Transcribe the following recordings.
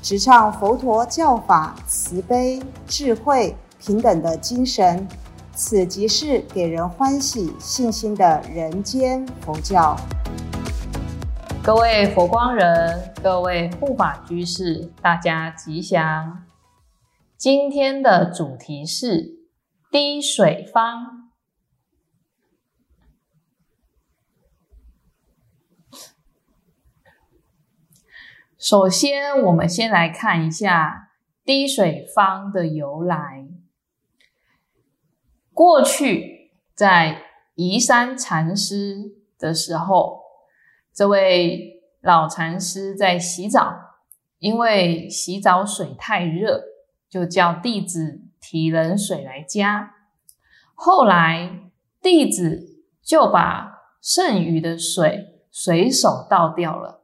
直唱佛陀教法慈悲、智慧、平等的精神。此即是给人欢喜、信心的人间佛教。各位佛光人，各位护法居士，大家吉祥。今天的主题是滴水方。首先，我们先来看一下滴水方的由来。过去在移山禅师的时候，这位老禅师在洗澡，因为洗澡水太热，就叫弟子提冷水来加。后来弟子就把剩余的水随手倒掉了。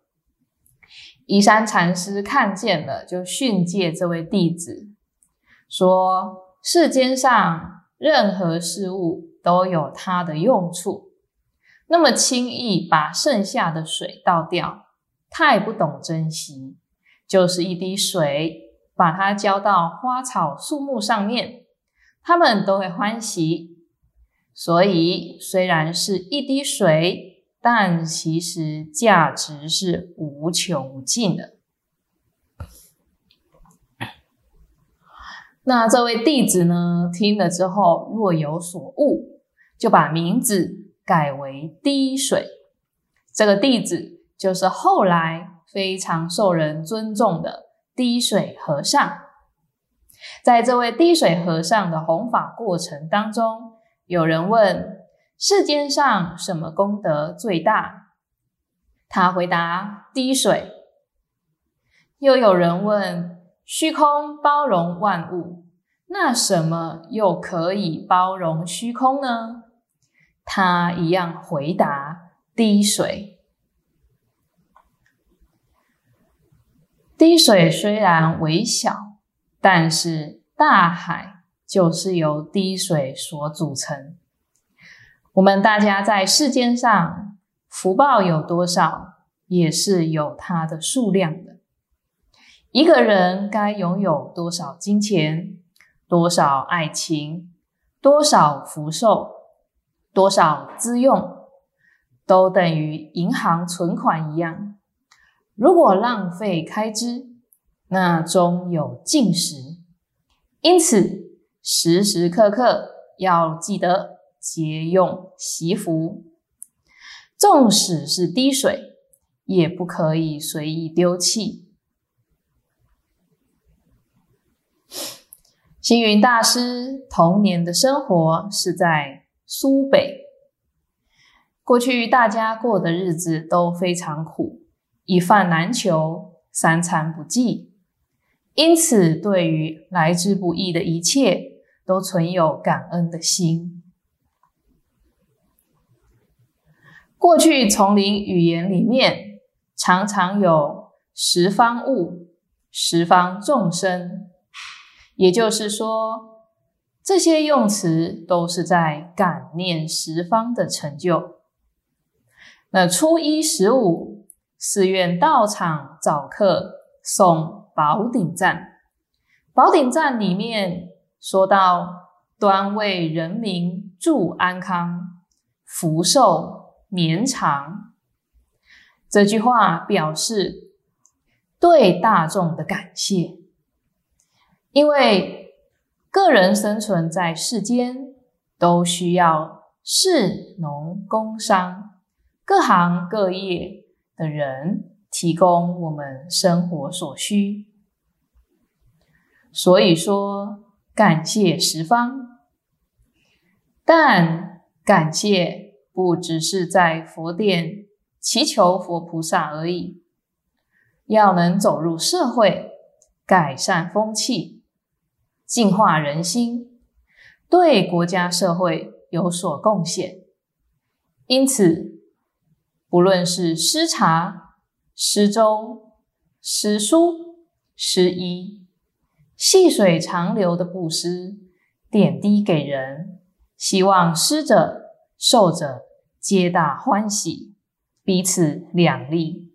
移山禅师看见了，就训诫这位弟子说：“世间上。”任何事物都有它的用处，那么轻易把剩下的水倒掉，太不懂珍惜。就是一滴水，把它浇到花草树木上面，它们都会欢喜。所以，虽然是一滴水，但其实价值是无穷无尽的。那这位弟子呢，听了之后若有所悟，就把名字改为滴水。这个弟子就是后来非常受人尊重的滴水和尚。在这位滴水和尚的弘法过程当中，有人问世间上什么功德最大？他回答：滴水。又有人问。虚空包容万物，那什么又可以包容虚空呢？他一样回答：滴水。滴水虽然微小，但是大海就是由滴水所组成。我们大家在世间上福报有多少，也是有它的数量的。一个人该拥有多少金钱、多少爱情、多少福寿、多少资用，都等于银行存款一样。如果浪费开支，那终有尽时。因此，时时刻刻要记得节用惜福，纵使是滴水，也不可以随意丢弃。星云大师童年的生活是在苏北。过去大家过的日子都非常苦，一饭难求，三餐不济，因此对于来之不易的一切，都存有感恩的心。过去丛林语言里面常常有十方物、十方众生。也就是说，这些用词都是在感念十方的成就。那初一十五，寺院道场早课诵宝顶赞。宝顶赞里面说到：“端为人民祝安康，福寿绵长。”这句话表示对大众的感谢。因为个人生存在世间，都需要士农工商各行各业的人提供我们生活所需，所以说感谢十方。但感谢不只是在佛殿祈求佛菩萨而已，要能走入社会。改善风气、净化人心，对国家社会有所贡献。因此，不论是施茶、施粥、施书、施衣，细水长流的布施，点滴给人，希望施者、受者皆大欢喜，彼此两利。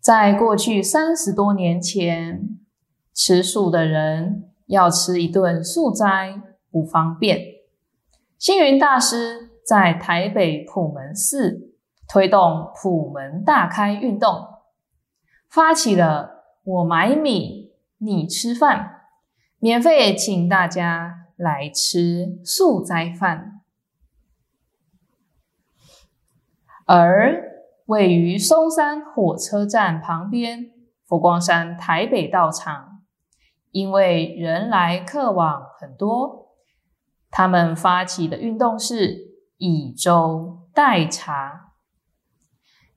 在过去三十多年前，吃素的人要吃一顿素斋不方便。星云大师在台北普门寺推动普门大开运动，发起了“我买米，你吃饭”，免费请大家来吃素斋饭，而。位于松山火车站旁边，佛光山台北道场，因为人来客往很多，他们发起的运动是以粥代茶，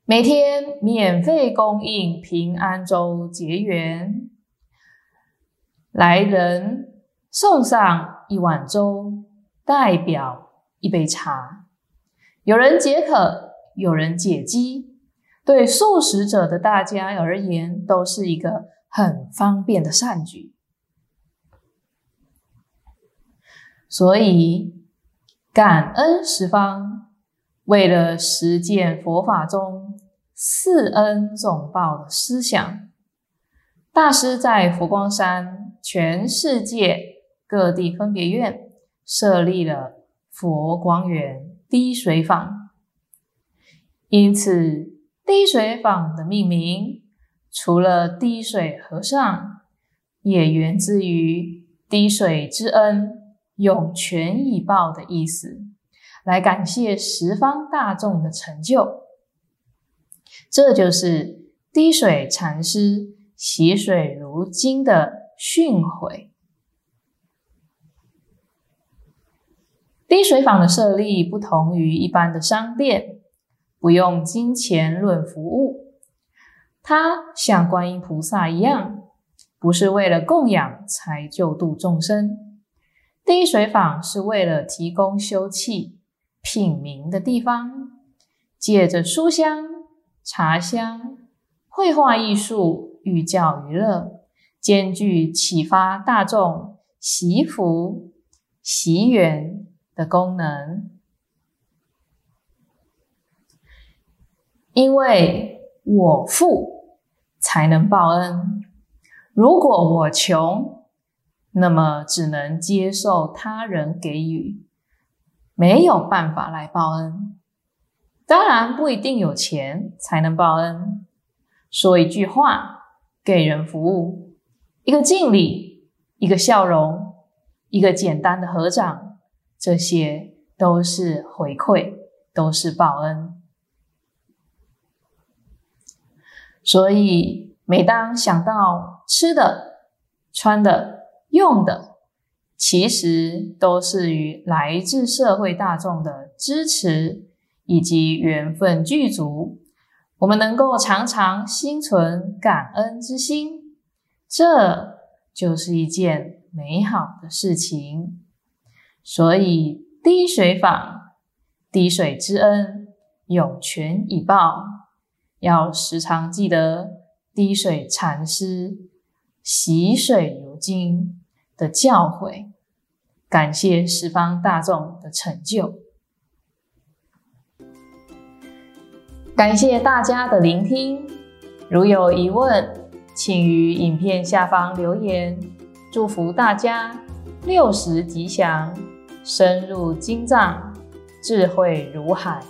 每天免费供应平安粥结缘，来人送上一碗粥，代表一杯茶，有人解渴。有人解饥，对素食者的大家而言，都是一个很方便的善举。所以，感恩十方，为了实践佛法中四恩总报的思想，大师在佛光山全世界各地分别院设立了佛光园滴水坊。因此，滴水坊的命名，除了滴水和尚，也源自于滴水之恩涌泉以报的意思，来感谢十方大众的成就。这就是滴水禅师洗水如金的训诲。滴水坊的设立不同于一般的商店。不用金钱论服务，它像观音菩萨一样，不是为了供养才救度众生。滴水坊是为了提供休憩、品茗的地方，借着书香、茶香、绘画艺术、寓教于乐，兼具启发大众、习福、习缘的功能。因为我富才能报恩，如果我穷，那么只能接受他人给予，没有办法来报恩。当然不一定有钱才能报恩。说一句话，给人服务，一个敬礼，一个笑容，一个简单的合掌，这些都是回馈，都是报恩。所以，每当想到吃的、穿的、用的，其实都是与来自社会大众的支持以及缘分具足，我们能够常常心存感恩之心，这就是一件美好的事情。所以，滴水坊，滴水之恩，涌泉以报。要时常记得滴水禅师洗水如金的教诲，感谢十方大众的成就，感谢大家的聆听。如有疑问，请于影片下方留言。祝福大家六十吉祥，深入经藏，智慧如海。